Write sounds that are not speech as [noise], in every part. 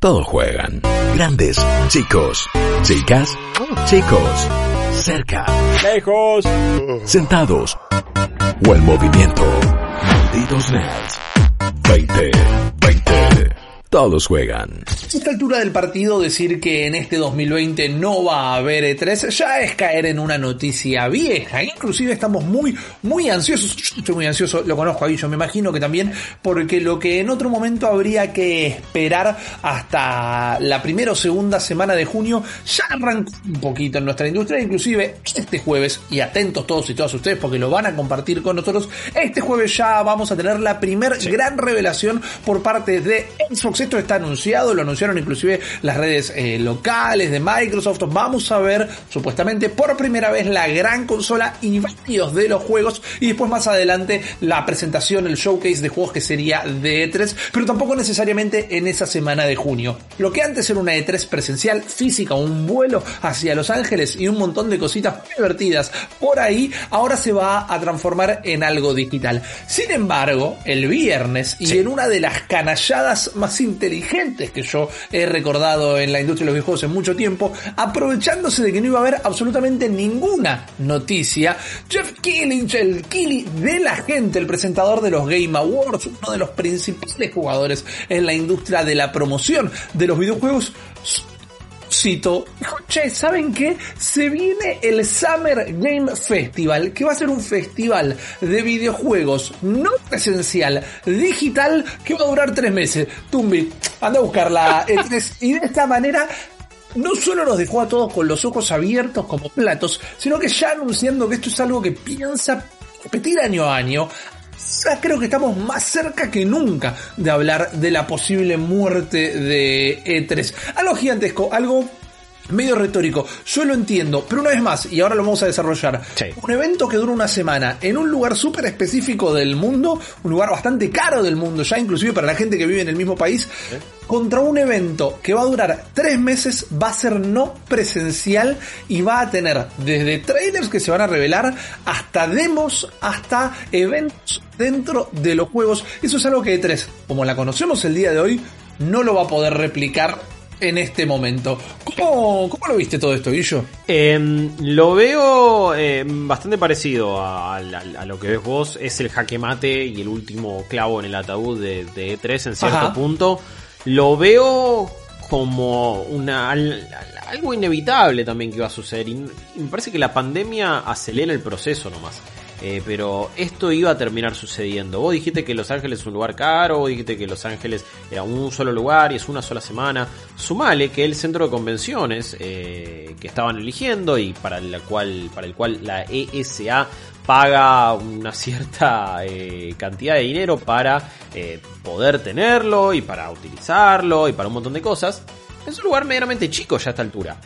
Todos juegan. Grandes, chicos, chicas, chicos, cerca, Lejos. sentados o en movimiento. Malditos nerds. 20, 20. Todos juegan. A esta altura del partido decir que en este 2020 no va a haber E3 ya es caer en una noticia vieja. Inclusive estamos muy, muy ansiosos. Yo estoy muy ansioso, lo conozco ahí, yo me imagino que también, porque lo que en otro momento habría que esperar hasta la primera o segunda semana de junio ya arrancó un poquito en nuestra industria. Inclusive este jueves, y atentos todos y todas ustedes porque lo van a compartir con nosotros, este jueves ya vamos a tener la primer gran revelación por parte de Xbox. Esto está anunciado, lo anunciaron inclusive las redes eh, locales de Microsoft. Vamos a ver supuestamente por primera vez la gran consola y varios de los juegos y después más adelante la presentación, el showcase de juegos que sería de E3, pero tampoco necesariamente en esa semana de junio. Lo que antes era una E3 presencial física, un vuelo hacia Los Ángeles y un montón de cositas muy divertidas por ahí, ahora se va a transformar en algo digital. Sin embargo, el viernes y en una de las canalladas más inteligentes que yo he recordado en la industria de los videojuegos en mucho tiempo, aprovechándose de que no iba a haber absolutamente ninguna noticia, Jeff Keighley, el Keighley de la gente, el presentador de los Game Awards, uno de los principales jugadores en la industria de la promoción de los videojuegos, dijo, che, ¿saben qué? Se viene el Summer Game Festival, que va a ser un festival de videojuegos no presencial, digital, que va a durar tres meses. Tumbi, anda a buscar la [laughs] E3 y de esta manera no solo nos dejó a todos con los ojos abiertos como platos, sino que ya anunciando que esto es algo que piensa repetir año a año, creo que estamos más cerca que nunca de hablar de la posible muerte de E3. Algo gigantesco, algo medio retórico. Yo lo entiendo, pero una vez más, y ahora lo vamos a desarrollar. Sí. Un evento que dura una semana en un lugar súper específico del mundo, un lugar bastante caro del mundo, ya inclusive para la gente que vive en el mismo país, contra un evento que va a durar tres meses, va a ser no presencial y va a tener desde trailers que se van a revelar hasta demos, hasta eventos dentro de los juegos. Eso es algo que E3, como la conocemos el día de hoy, no lo va a poder replicar en este momento. ¿Cómo, cómo lo viste todo esto, Guillo? Eh, lo veo eh, bastante parecido a, a- a lo que ves vos. Es el jaque mate y el último clavo en el ataúd de, de E3 en cierto Ajá. punto. Lo veo como una al- al- algo inevitable también que va a suceder. Y me parece que la pandemia acelera el proceso nomás. Eh, pero esto iba a terminar sucediendo. Vos dijiste que Los Ángeles es un lugar caro, vos dijiste que Los Ángeles era un solo lugar y es una sola semana. Sumale que el centro de convenciones eh, que estaban eligiendo y para, la cual, para el cual la ESA paga una cierta eh, cantidad de dinero para poder tenerlo y para utilizarlo y para un montón de cosas. Es un lugar medianamente chico ya a esta altura.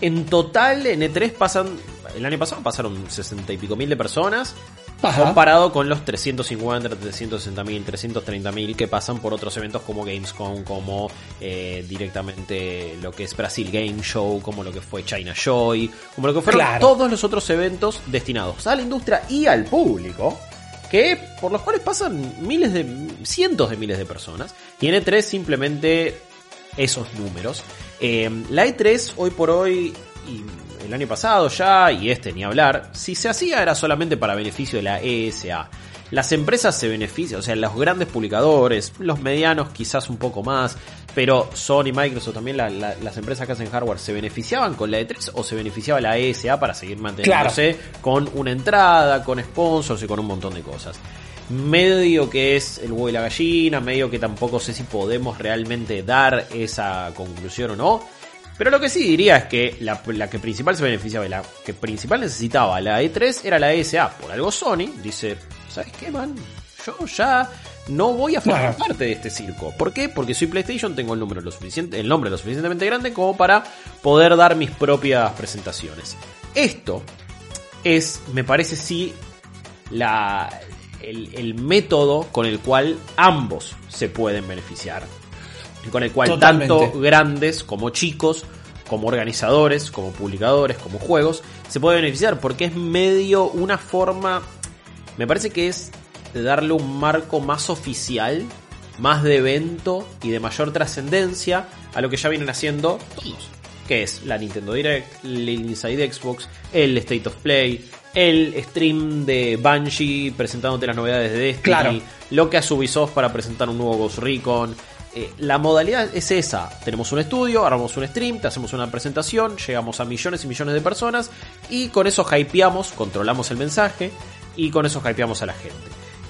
En total, en E3 pasan. El año pasado pasaron 60 y pico mil de personas. Ajá. Comparado con los 350, 360 mil, 330 mil que pasan por otros eventos como Gamescom, como eh, directamente lo que es Brasil Game Show, como lo que fue China Joy, como lo que fueron Claro. todos los otros eventos destinados a la industria y al público que por los cuales pasan miles de cientos de miles de personas y en E3 simplemente esos números Eh, la E3 hoy por hoy y el año pasado ya y este ni hablar si se hacía era solamente para beneficio de la ESA las empresas se benefician, o sea, los grandes publicadores, los medianos quizás un poco más, pero Sony, Microsoft, también la- la- las empresas que hacen hardware, ¿se beneficiaban con la E3 o se beneficiaba la ESA para seguir manteniéndose con una entrada, con sponsors y con un montón de cosas? Medio que es el huevo y la gallina, medio que tampoco sé si podemos realmente dar esa conclusión o no. Pero lo que sí diría es que la, la que principal se beneficiaba y la que principal necesitaba la E3 era la ESA. Por algo Sony dice, ¿sabes qué, man? Yo ya no voy a formar parte de este circo. ¿Por qué? Porque soy PlayStation, tengo el número lo suficiente, el nombre lo suficientemente grande como para poder dar mis propias presentaciones. Esto es, me parece sí, la, el, el método con el cual ambos se pueden beneficiar. Con el cual Totalmente. tanto grandes como chicos, como organizadores, como publicadores, como juegos, se pueden beneficiar porque es medio una forma, me parece que es de darle un marco más oficial, más de evento y de mayor trascendencia a lo que ya vienen haciendo todos. Que es la Nintendo Direct, el Inside Xbox, el State of Play, el stream de Bungie presentándote las novedades de Destiny, Claro. lo que hace Ubisoft para presentar un nuevo Ghost Recon. Eh, la modalidad es esa. Tenemos un estudio, armamos un stream, te hacemos una presentación, llegamos a millones y millones de personas y con eso hypeamos, controlamos el mensaje y con eso hypeamos a la gente.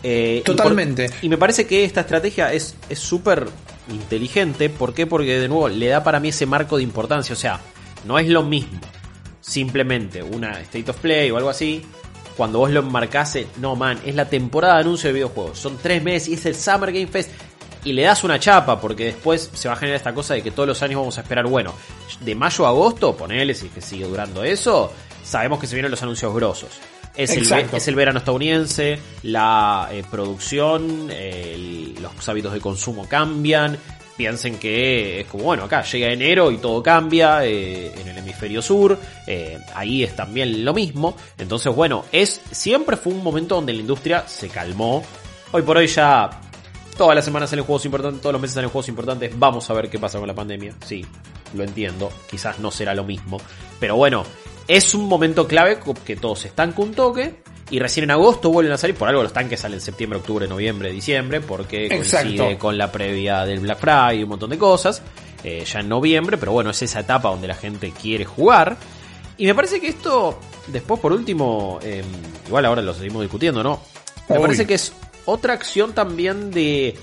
Eh, y por- Totalmente. Y, me parece que esta estrategia es es súper inteligente. ¿Por qué? Porque de nuevo le da para mí ese marco de importancia. O sea, no es lo mismo simplemente una State of Play o algo así. Cuando vos lo enmarcás, en, no man, es la temporada de anuncio de videojuegos. Son tres meses y es el Summer Game Fest. Y le das una chapa, porque después se va a generar esta cosa de que todos los años vamos a esperar, bueno, de mayo a agosto, ponele, si es que sigue durando eso, sabemos que se vienen los anuncios grosos. Es el, es el verano estadounidense, la eh, producción, eh, el- los hábitos de consumo cambian. Piensen que es como, bueno, acá llega enero y todo cambia eh, en el hemisferio sur. eh, ahí es también lo mismo. Entonces, bueno, es siempre fue un momento donde la industria se calmó. Hoy por hoy ya todas las semanas salen juegos importantes, todos los meses salen juegos importantes. Vamos a ver qué pasa con la pandemia. Sí, lo entiendo. Quizás no será lo mismo. Pero bueno, es un momento clave que todo se estanca un toque. Y recién en agosto vuelven a salir. Por algo los tanques salen en septiembre, octubre, noviembre, diciembre. Porque coincide con la previa del Black Friday y un montón de cosas. eh, ya en noviembre. Pero bueno, es esa etapa donde la gente quiere jugar. Y me parece que esto, después por último, eh, igual ahora lo seguimos discutiendo, ¿no? Me parece que es otra acción también de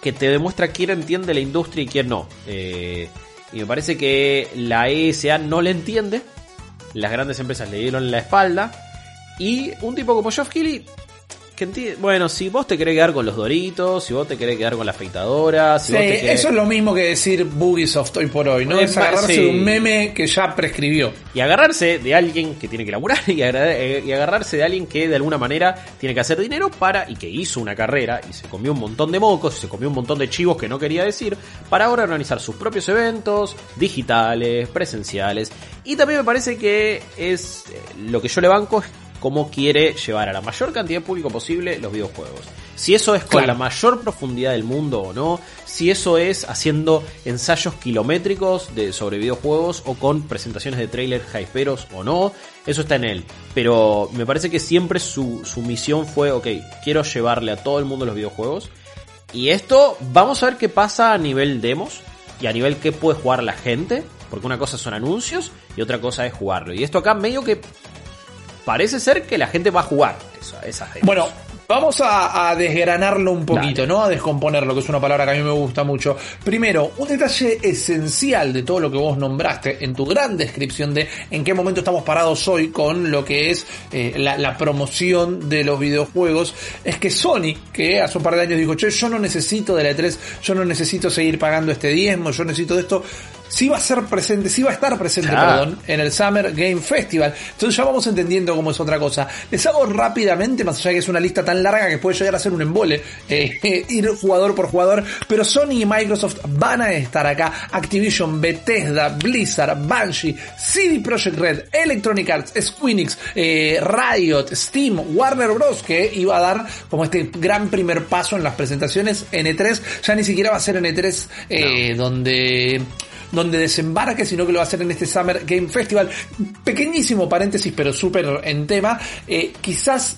que te demuestra quién entiende la industria y quién no. Eh, y me parece que la ESA no le entiende, las grandes empresas le dieron la espalda, y un tipo como Geoff Keighley, que bueno, si vos te querés quedar con los doritos, si vos te querés quedar con la afeitadora, si Sí, vos te querés... eso es lo mismo que decir Bugisoft hoy por hoy, ¿no? Eh, Es agarrarse sí. de un meme que ya prescribió. Y agarrarse de alguien que tiene que laburar y, eh, y agarrarse de alguien que de alguna manera tiene que hacer dinero para y que hizo una carrera y se comió un montón de mocos, y se comió un montón de chivos que no quería decir para ahora organizar sus propios eventos digitales, presenciales. Y también me parece que es eh, lo que yo le banco es cómo quiere llevar a la mayor cantidad de público posible los videojuegos. Si eso es con Claro. la mayor profundidad del mundo o no, si eso es haciendo ensayos kilométricos de, sobre videojuegos o con presentaciones de trailers hyperos o no, eso está en él. Pero me parece que siempre su, su misión fue, ok, quiero llevarle a todo el mundo los videojuegos. Y esto, vamos a ver qué pasa a nivel demos y a nivel qué puede jugar la gente. Porque una cosa son anuncios y otra cosa es jugarlo. Y esto acá medio que parece ser que la gente va a jugar esa- esas demos. Bueno, vamos a, a desgranarlo un poquito, Dale. ¿no? A descomponerlo, que es una palabra que a mí me gusta mucho. Primero, un detalle esencial de todo lo que vos nombraste en tu gran descripción de en qué momento estamos parados hoy con lo que es eh, la, la promoción de los videojuegos, es que Sony, que hace un par de años dijo, che, yo no necesito de la E3, yo no necesito seguir pagando este diezmo, yo necesito de esto, sí va a ser presente, sí va a estar presente, perdón, en el Summer Game Festival. Entonces ya vamos entendiendo cómo es otra cosa. Les hago rápidamente, más allá de que es una lista tan larga que puede llegar a ser un embole, eh, [laughs] ir jugador por jugador, pero Sony y Microsoft van a estar acá. Activision, Bethesda, Blizzard, Banshee, CD Projekt Red, Electronic Arts, Squeenix, eh, Riot, Steam, Warner Bros. que iba a dar como este gran primer paso en las presentaciones en E3. Ya ni siquiera va a ser en E3 eh, donde donde desembarque, sino que lo va a hacer en este Summer Game Festival. Pequeñísimo paréntesis, pero súper en tema. Eh, quizás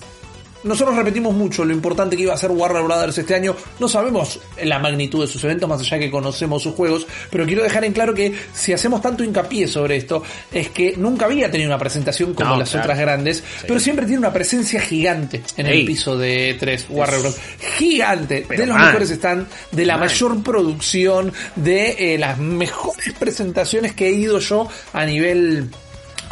nosotros repetimos mucho lo importante que iba a ser Warner Brothers este año. No sabemos la magnitud de sus eventos, más allá que conocemos sus juegos, pero quiero dejar en claro que si hacemos tanto hincapié sobre esto, es que nunca había tenido una presentación como No, las claro. otras grandes, pero siempre tiene una presencia gigante en el piso de 3 Warner Bros. Gigante, Pero de los mejores están, de la mayor producción, de eh, las mejores presentaciones que he ido yo a nivel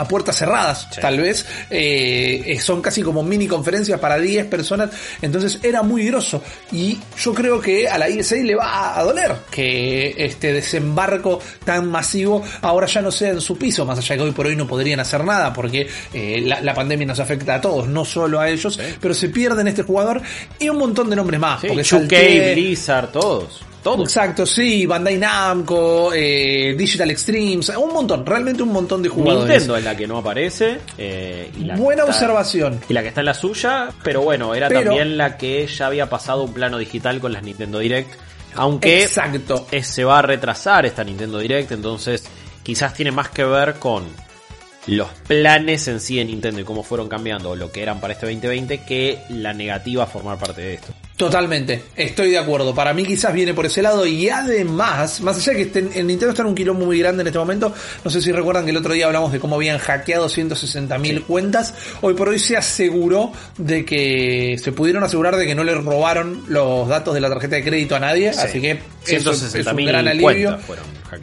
a puertas cerradas, Sí. tal vez. Eh, son casi como mini conferencias para 10 personas. Entonces era muy grosso. Y yo creo que a la ISA le va a doler que este desembarco tan masivo ahora ya no sea en su piso. Más allá que hoy por hoy no podrían hacer nada porque eh, la, la pandemia nos afecta a todos, no solo a ellos. Pero se pierden este jugador y un montón de nombres más. Sí, porque 2K, salté- Blizzard, todos. Todos. Exacto, sí, Bandai Namco, eh, Digital Extremes, un montón, realmente un montón de jugadores. Nintendo es la que no aparece. eh, y la Buena está- observación. Y la que está en la suya, pero bueno, era Pero- también la que ya había pasado un plano digital con las Nintendo Direct. Aunque Exacto. se va a retrasar esta Nintendo Direct, entonces quizás tiene más que ver con los planes en sí de Nintendo y cómo fueron cambiando o lo que eran para este 2020 que la negativa a formar parte de esto. Totalmente, estoy de acuerdo. Para mí quizás viene por ese lado y además, más allá de que estén, el Nintendo está en un quilombo muy grande en este momento, no sé si recuerdan que el otro día hablamos de cómo habían hackeado 160 mil cuentas, hoy por hoy se aseguró de que se pudieron asegurar de que no le robaron los datos de la tarjeta de crédito a nadie, Sí. así que eso es- es, 160.000 un gran alivio.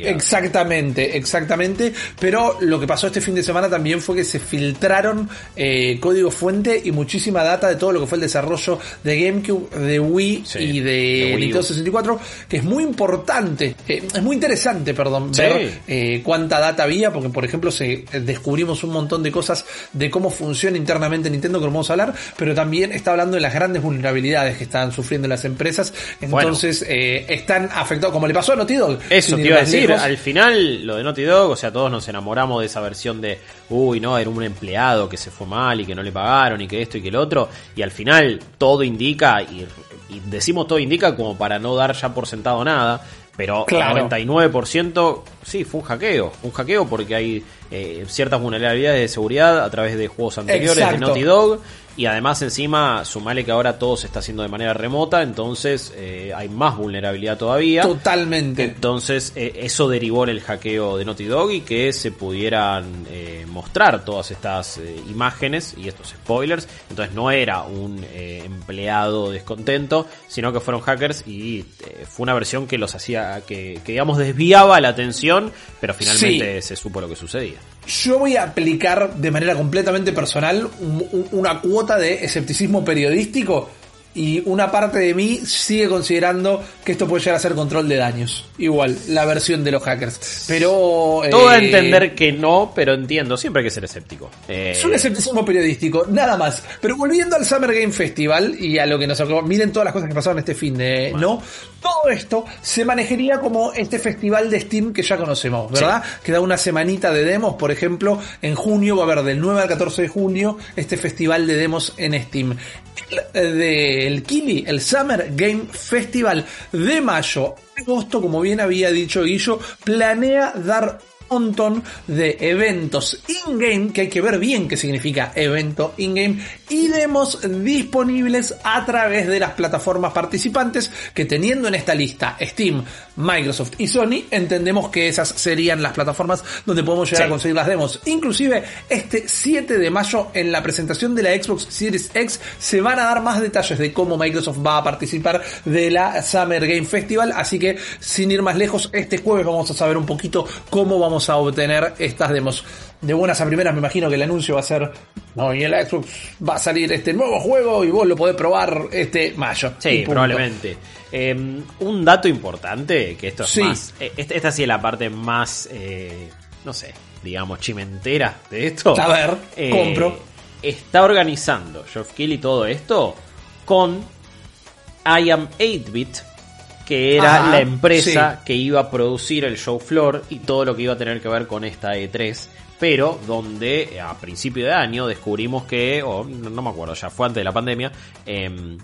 Exactamente, exactamente. Pero lo que pasó este fin de semana también fue que se filtraron eh, código fuente y muchísima data de todo lo que fue el desarrollo de GameCube, de Wii Sí, y de, de. Nintendo 64, que es muy importante, eh, es muy interesante, perdón, Sí. ver eh, cuánta data había, porque por ejemplo se eh, descubrimos un montón de cosas de cómo funciona internamente Nintendo que no vamos a hablar, pero también está hablando de las grandes vulnerabilidades que están sufriendo las empresas, Bueno. entonces eh, están afectados, como le pasó a Naughty Dog. Eso te iba a decir, lejos. al final lo de Naughty Dog, o sea, todos nos enamoramos de esa versión de, uy, no, era un empleado que se fue mal y que no le pagaron y que esto y que el otro, y al final todo indica, y, y decimos todo indica como para no dar ya por sentado nada, pero Claro. 99% sí, fue un hackeo, un hackeo porque hay eh, ciertas vulnerabilidades de seguridad a través de juegos anteriores de. Naughty Dog. Y además encima, sumale que ahora todo se está haciendo de manera remota, entonces eh, hay más vulnerabilidad todavía. Totalmente. Entonces, eh, eso derivó en el hackeo de Naughty Dog y que se pudieran eh, mostrar todas estas imágenes y estos spoilers. Entonces, no era un eh, empleado descontento, sino que fueron hackers y fue una versión que los hacía, que, que digamos desviaba la atención, pero finalmente se supo lo que sucedía. Yo voy a aplicar de manera completamente personal un- un- una cuota de escepticismo periodístico y una parte de mí sigue considerando que esto puede llegar a ser control de daños. Igual, la versión de los hackers. Pero... Todo a eh, entender que no, pero entiendo, siempre hay que ser escéptico. Eh, Es un escepticismo periodístico, nada más. Pero volviendo al Summer Game Festival y a lo que nos acabó, miren todas las cosas que pasaron este fin de, ¿no? Todo esto se manejaría como este festival de Steam que ya conocemos, ¿verdad? Que da una semanita de demos, por ejemplo, en junio va a haber del 9 al 14 de junio este festival de demos en Steam. El, del Kili, el Summer Game Festival de mayo, agosto, como bien había dicho Guillo, planea dar un montón de eventos in-game, que hay que ver bien qué significa evento in-game, y demos disponibles a través de las plataformas participantes, que teniendo en esta lista Steam, Microsoft y Sony, entendemos que esas serían las plataformas donde podemos llegar Sí. a conseguir las demos. Inclusive, este 7 de mayo, en la presentación de la Xbox Series X, se van a dar más detalles de cómo Microsoft va a participar de la Summer Game Festival, así que sin ir más lejos, este jueves vamos a saber un poquito cómo vamos a obtener estas demos. De buenas a primeras me imagino que el anuncio va a ser, no, y en la Xbox va a salir este nuevo juego y vos lo podés probar este mayo. Sí, probablemente. Eh, un dato importante, que esto es Sí. más. eh, Esta, esta sí es la parte más, eh, no sé, digamos, chimentera de esto. A ver, Eh, compro. Está organizando Geoff Keighley todo esto con I Am 8-Bit, que era Ajá, la empresa sí. que iba a producir el show floor y todo lo que iba a tener que ver con esta E3. Pero donde eh, a principio de año descubrimos que, o no, me acuerdo, ya fue antes de la pandemia, em,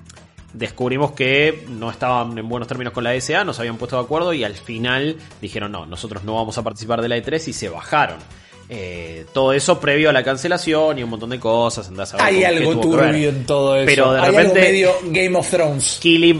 descubrimos que no estaban en buenos términos con la SA, no se habían puesto de acuerdo y al final dijeron no, nosotros no vamos a participar de la E3 y se bajaron. Eh, todo eso previo a la cancelación y un montón de cosas. andás a ver Hay algo turbio en todo eso. Pero de Hay algo repente- medio Game of Thrones. Killy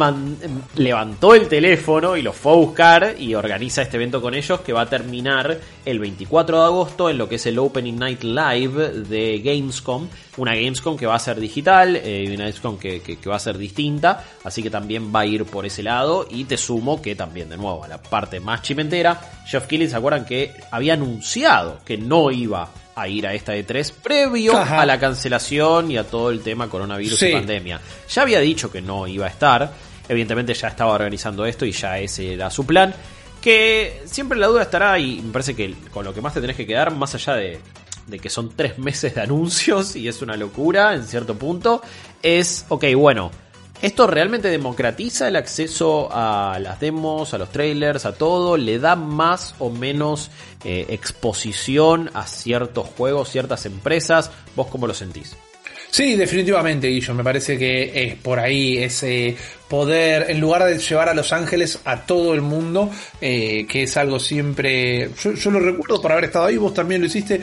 levantó el teléfono y los fue a buscar y organiza este evento con ellos que va a terminar el 24 de agosto en lo que es el Opening Night Live de Gamescom. Una Gamescom que va a ser digital eh, y una Gamescom que, que- que va a ser distinta. Así que también va a ir por ese lado. Y te sumo que también, de nuevo, a la parte más chimentera, Jeff Keighley, ¿se acuerdan que había anunciado que no iba a ir a esta E3 previo Ajá. a la cancelación y a todo el tema coronavirus Sí. y pandemia? Ya había dicho que no iba a estar. Evidentemente ya estaba organizando esto y ya ese era su plan. Que siempre la duda estará y me parece que con lo que más te tenés que quedar, más allá de, de que son tres meses de anuncios y es una locura en cierto punto, es, ok, bueno, ¿esto realmente democratiza el acceso a las demos, a los trailers, a todo? ¿Le da más o menos eh, exposición a ciertos juegos, ciertas empresas? ¿Vos cómo lo sentís? Sí, definitivamente, Guillo. Me parece que es por ahí ese poder, en lugar de llevar a Los Ángeles a todo el mundo, eh, que es algo siempre. Yo, yo lo recuerdo por haber estado ahí, vos también lo hiciste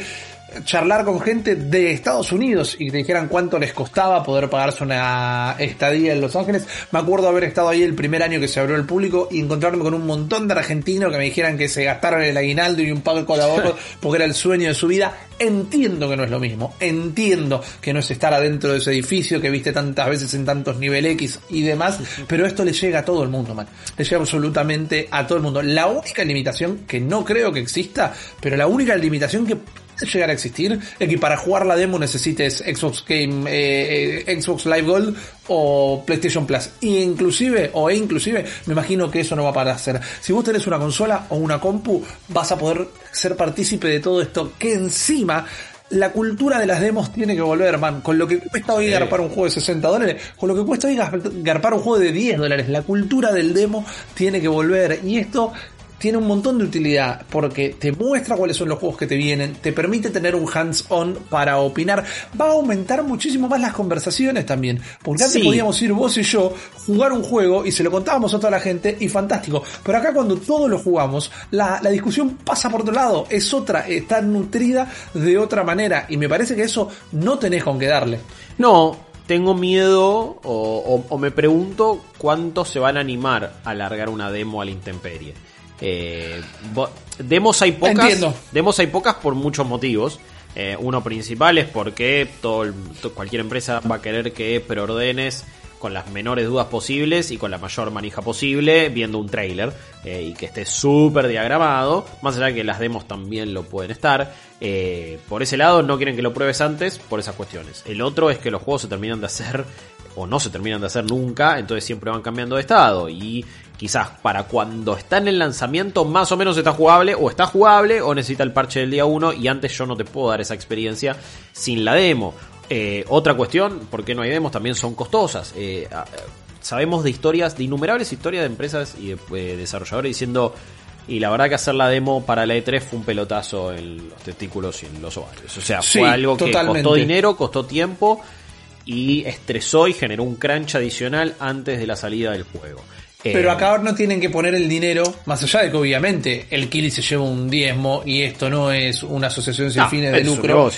charlar con gente de Estados Unidos y que te dijeran cuánto les costaba poder pagarse una estadía en Los Ángeles. Me acuerdo haber estado ahí el primer año que se abrió el público y encontrarme con un montón de argentinos que me dijeran que se gastaron el aguinaldo y un pago de colaborador [laughs] porque era el sueño de su vida. Entiendo que no es lo mismo, entiendo que no es estar adentro de ese edificio que viste tantas veces en tantos nivel X y demás, pero esto le llega a todo el mundo, man. Le llega absolutamente a todo el mundo. La única limitación que no creo que exista, pero la única limitación que llegar a existir es que para jugar la demo necesites Xbox Game, eh, eh, Xbox Live Gold o PlayStation Plus. Y inclusive, o e inclusive, me imagino que eso no va a parar ser. Si vos tenés una consola o una compu, vas a poder ser partícipe de todo esto que encima la cultura de las demos tiene que volver, man. Con lo que cuesta hoy garpar un juego de 60 dólares, con lo que cuesta hoy garpar un juego de 10 dólares. La cultura del demo tiene que volver. Y esto tiene un montón de utilidad porque te muestra cuáles son los juegos que te vienen, te permite tener un hands-on para opinar, va a aumentar muchísimo más las conversaciones también, porque antes podíamos ir vos y yo, jugar un juego y se lo contábamos a toda la gente y fantástico, pero acá cuando todos lo jugamos, la, discusión pasa por otro lado, es otra, está nutrida de otra manera y me parece que eso no tenés con qué darle. No, tengo miedo o, o, me pregunto cuánto se van a animar a largar una demo a la intemperie. Eh, demos hay pocas. Demos hay pocas por muchos motivos. Eh, uno principal es porque todo, cualquier empresa va a querer que preordenes con las menores dudas posibles y con la mayor manija posible viendo un trailer eh, y que esté súper diagramado, más allá de que las demos también lo pueden estar. Eh, por ese lado no quieren que lo pruebes antes por esas cuestiones. El otro es que los juegos se terminan de hacer o no se terminan de hacer nunca, entonces siempre van cambiando de estado y quizás para cuando está en el lanzamiento más o menos está jugable o está jugable o necesita el parche del día 1 y antes yo no te puedo dar esa experiencia sin la demo. Eh, otra cuestión, ¿por qué no hay demos? También son costosas. Eh, sabemos de historias, de innumerables historias de empresas y de eh, desarrolladores diciendo y la verdad que hacer la demo para la E3 fue un pelotazo en los testículos y en los ovarios. O sea, fue algo que costó dinero, costó tiempo y estresó y generó un crunch adicional antes de la salida del juego. Pero eh, acá no tienen que poner el dinero, más allá de que obviamente el Kili se lleva un diezmo y esto no es una asociación sin fines de lucro.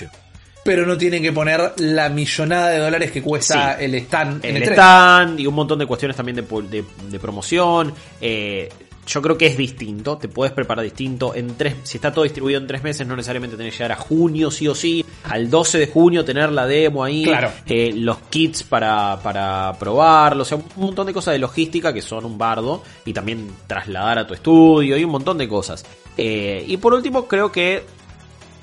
Pero no tienen que poner la millonada de dólares que cuesta el stand. El, stand y un montón de cuestiones también de, de, promoción. Eh, yo creo que es distinto, te puedes preparar distinto. En tres, si está todo distribuido en tres meses, no necesariamente tenés que llegar a junio, sí o sí. Al 12 de junio tener la demo ahí, claro. Eh, los kits para, para probarlo, o sea, un montón de cosas de logística que son un bardo. Y también trasladar a tu estudio y un montón de cosas. Eh, y por último, creo que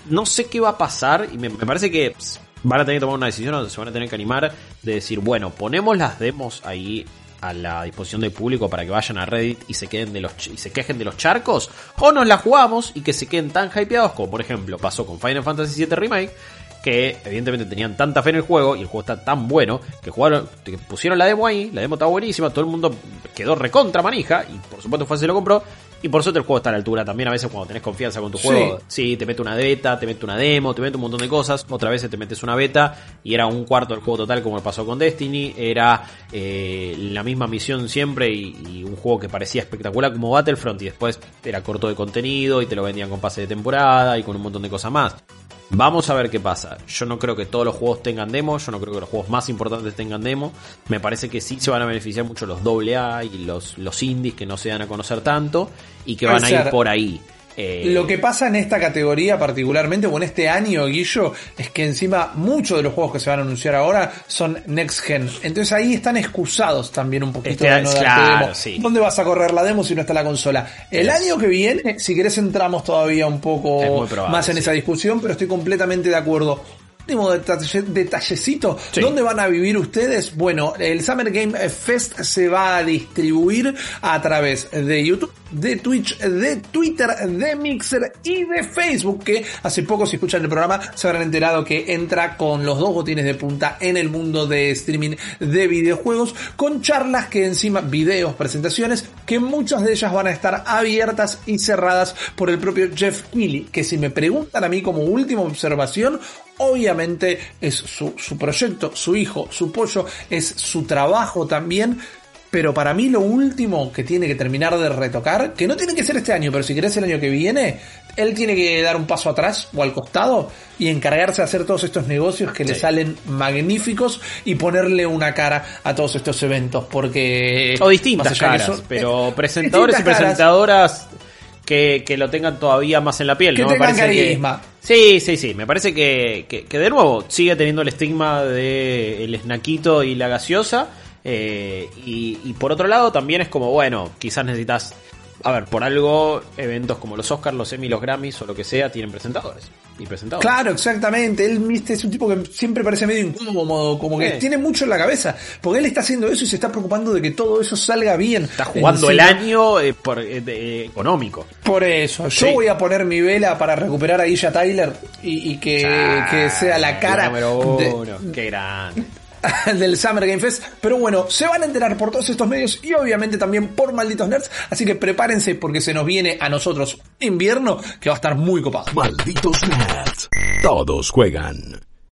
no sé qué va a pasar y me, me parece que van a tener que tomar una decisión o se van a tener que animar de decir, bueno, ponemos las demos ahí a la disposición del público para que vayan a Reddit y se queden de los y se quejen de los charcos o nos la jugamos y que se queden tan hypeados como por ejemplo pasó con Final Fantasy VII Remake que evidentemente tenían tanta fe en el juego y el juego está tan bueno que jugaron que pusieron la demo ahí la demo estaba buenísima todo el mundo quedó recontra manija y por supuesto fue se lo compró y por suerte el juego está a la altura también. A veces cuando tenés confianza con tu juego, sí, te mete una beta, te mete una demo, te mete un montón de cosas. Otra vez te metes una beta y era un cuarto del juego total como pasó con Destiny. Era eh, la misma misión siempre y, un juego que parecía espectacular como Battlefront y después era corto de contenido y te lo vendían con pase de temporada y con un montón de cosas más. Vamos a ver qué pasa. Yo no creo que todos los juegos tengan demo, yo no creo que los juegos más importantes tengan demo. Me parece que sí se van a beneficiar mucho los AA y los, los indies que no se dan a conocer tanto y que van a ir por ahí. Eh, Lo que pasa en esta categoría particularmente, o en este año, Guillo, es que encima muchos de los juegos que se van a anunciar ahora son Next Gen. Entonces ahí están excusados también un poquito este, de no claro, ¿Dónde vas a correr la demo si no está la consola? El año que viene, si querés entramos todavía un poco más en esa discusión, pero estoy completamente de acuerdo último detallecito, ¿dónde van a vivir ustedes? Bueno, el Summer Game Fest se va a distribuir a través de YouTube, de Twitch, de Twitter, de Mixer y de Facebook, que hace poco si escuchan el programa se habrán enterado que entra con los dos botines de punta en el mundo de streaming de videojuegos, con charlas que encima, videos, presentaciones, que muchas de ellas van a estar abiertas y cerradas por el propio Jeff Keighley, que si me preguntan a mí como última observación, obviamente es su, su proyecto, su hijo, su pollo, es su trabajo también. Pero para mí lo último que tiene que terminar de retocar, que no tiene que ser este año, pero si querés el año que viene, él tiene que dar un paso atrás o al costado y encargarse de hacer todos estos negocios que le salen magníficos y ponerle una cara a todos estos eventos, porque... O distintas caras, pero presentadores y presentadoras que, que, lo tengan todavía más en la piel. Que ¿no? tengan carisma. sí, sí, sí. Me parece que, que, que, de nuevo sigue teniendo el estigma de el snaquito y la gaseosa. Eh, y, y, por otro lado también es como, bueno, quizás necesitas... A ver, por algo, eventos como los Oscars, los Emmy, los Grammys o lo que sea, tienen presentadores. Y presentadores. Claro, exactamente. Él es un tipo que siempre parece medio incómodo, como que tiene mucho en la cabeza. Porque él está haciendo eso y se está preocupando de que todo eso salga bien. Está jugando el año eh, por, eh, de, económico. Por eso. Yo sí. voy a poner mi vela para recuperar a Isha Tyler y, y que, ah, que, sea la cara. Número uno. De, Qué grande. [laughs] del Summer Game Fest. Pero bueno, se van a enterar por todos estos medios y obviamente también por malditos nerds. Así que prepárense porque se nos viene a nosotros invierno que va a estar muy copado. Malditos nerds. Todos juegan.